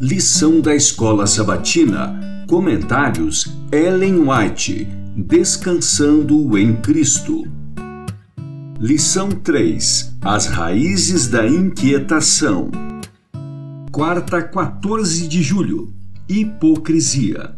Lição da Escola Sabatina. Comentários Ellen White. Descansando em Cristo. Lição 3. As raízes da inquietação. Quarta, 14 de julho. Hipocrisia.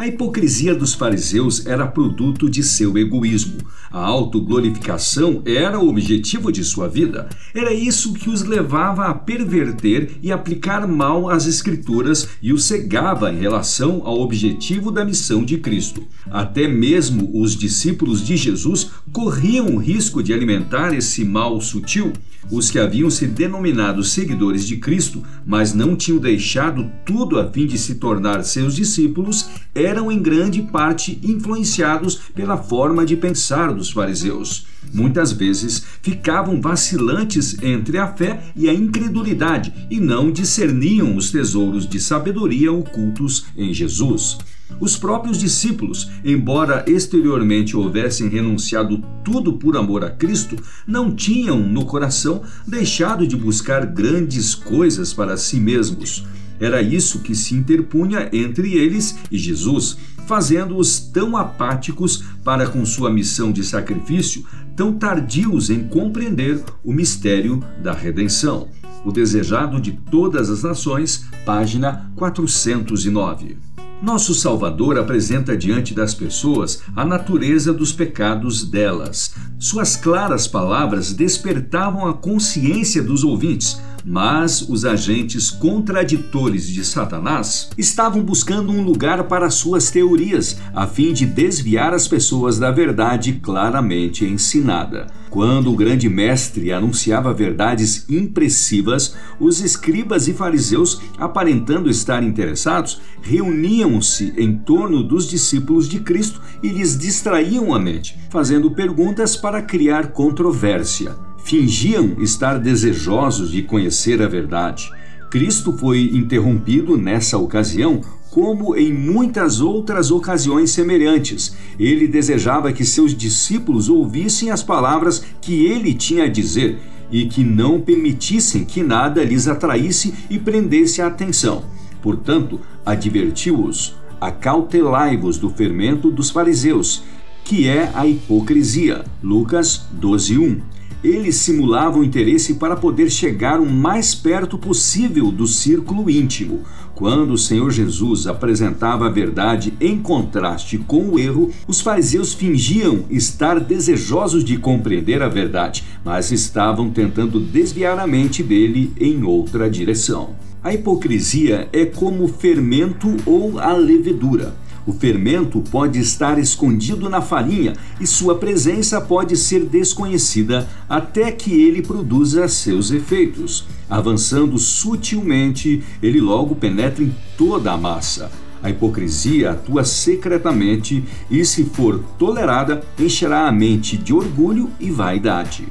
A hipocrisia dos fariseus era produto de seu egoísmo. A autoglorificação era o objetivo de sua vida. Era isso que os levava a perverter e aplicar mal as Escrituras e os cegava em relação ao objetivo da missão de Cristo. Até mesmo os discípulos de Jesus corriam o risco de alimentar esse mal sutil. Os que haviam se denominado seguidores de Cristo, mas não tinham deixado tudo a fim de se tornar seus discípulos, eram em grande parte influenciados pela forma de pensar dos fariseus. Muitas vezes ficavam vacilantes entre a fé e a incredulidade e não discerniam os tesouros de sabedoria ocultos em Jesus. Os próprios discípulos, embora exteriormente houvessem renunciado tudo por amor a Cristo, não tinham no coração deixado de buscar grandes coisas para si mesmos. Era isso que se interpunha entre eles e Jesus, fazendo-os tão apáticos para com sua missão de sacrifício, tão tardios em compreender o mistério da redenção. O Desejado de Todas as Nações, página 409. Nosso Salvador apresenta diante das pessoas a natureza dos pecados delas. Suas claras palavras despertavam a consciência dos ouvintes, mas os agentes contraditores de Satanás estavam buscando um lugar para suas teorias, a fim de desviar as pessoas da verdade claramente ensinada. Quando o grande mestre anunciava verdades impressivas, os escribas e fariseus, aparentando estar interessados, reuniam-se em torno dos discípulos de Cristo e lhes distraíam a mente, fazendo perguntas para criar controvérsia. Fingiam estar desejosos de conhecer a verdade. Cristo foi interrompido nessa ocasião como em muitas outras ocasiões semelhantes. Ele desejava que seus discípulos ouvissem as palavras que ele tinha a dizer e que não permitissem que nada lhes atraísse e prendesse a atenção. Portanto, advertiu-os: acautelai-vos do fermento dos fariseus, que é a hipocrisia. Lucas 12:1 eles simulavam interesse para poder chegar o mais perto possível do círculo íntimo. Quando o Senhor Jesus apresentava a verdade em contraste com o erro, os fariseus fingiam estar desejosos de compreender a verdade, mas estavam tentando desviar a mente dele em outra direção. A hipocrisia é como fermento ou a levedura. O fermento pode estar escondido na farinha e sua presença pode ser desconhecida até que ele produza seus efeitos. Avançando sutilmente, ele logo penetra em toda a massa. A hipocrisia atua secretamente e, se for tolerada, encherá a mente de orgulho e vaidade.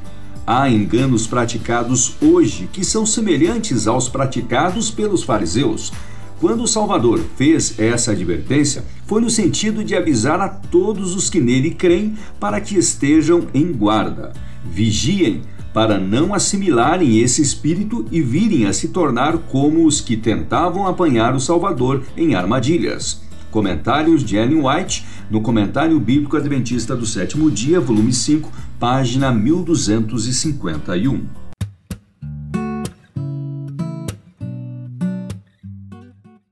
Há enganos praticados hoje que são semelhantes aos praticados pelos fariseus. Quando o Salvador fez essa advertência, foi no sentido de avisar a todos os que nele creem para que estejam em guarda. Vigiem para não assimilarem esse espírito e virem a se tornar como os que tentavam apanhar o Salvador em armadilhas. Comentários de Ellen White, no Comentário Bíblico Adventista do Sétimo Dia, volume 5, página 1251.